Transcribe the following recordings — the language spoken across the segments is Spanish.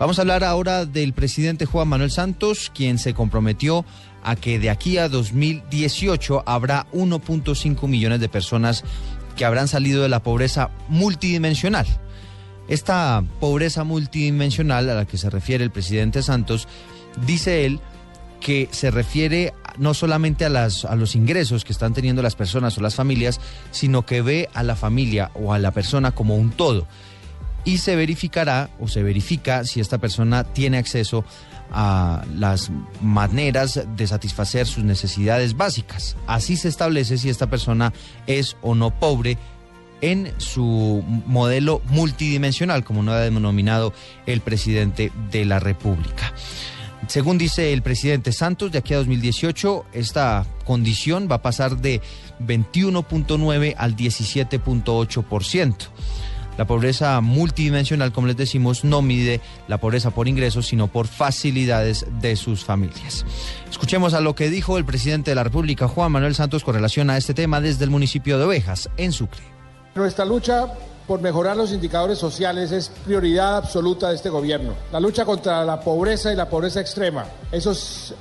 Vamos a hablar ahora del presidente Juan Manuel Santos, quien se comprometió a que de aquí a 2018 habrá 1.5 millones de personas que habrán salido de la pobreza multidimensional. Esta pobreza multidimensional a la que se refiere el presidente Santos, dice él que se refiere no solamente a, los ingresos que están teniendo las personas o las familias, sino que ve a la familia o a la persona como un todo. Y se verificará o se verifica si esta persona tiene acceso a las maneras de satisfacer sus necesidades básicas. Así se establece si esta persona es o no pobre en su modelo multidimensional, como lo ha denominado el presidente de la República. Según dice el presidente Santos, de aquí a 2018 esta condición va a pasar de 21.9 al 17.8%. La pobreza multidimensional, como les decimos, no mide la pobreza por ingresos, sino por facilidades de sus familias. Escuchemos a lo que dijo el presidente de la República, Juan Manuel Santos, con relación a este tema desde el municipio de Ovejas, en Sucre. Lucha por mejorar los indicadores sociales es prioridad absoluta de este gobierno. La lucha contra la pobreza y la pobreza extrema. Eso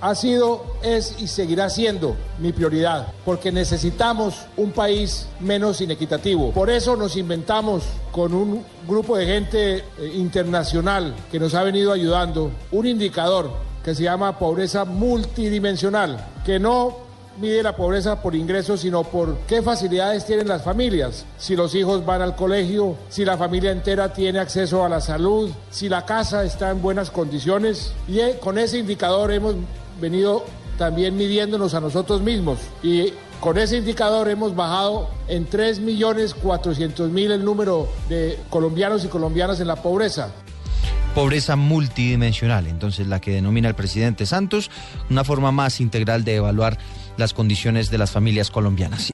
ha sido, es y seguirá siendo mi prioridad, porque necesitamos un país menos inequitativo. Por eso nos inventamos con un grupo de gente eh, internacional que nos ha venido ayudando un indicador que se llama pobreza multidimensional, que no mide la pobreza por ingresos, sino por qué facilidades tienen las familias. Si los hijos van al colegio, si la familia entera tiene acceso a la salud, si la casa está en buenas condiciones. Y eh, con ese indicador hemos venido también midiéndonos a nosotros mismos. Y con ese indicador hemos bajado en 3.400.000 el número de colombianos y colombianas en la pobreza pobreza multidimensional, entonces la que denomina el presidente Santos, una forma más integral de evaluar las condiciones de las familias colombianas.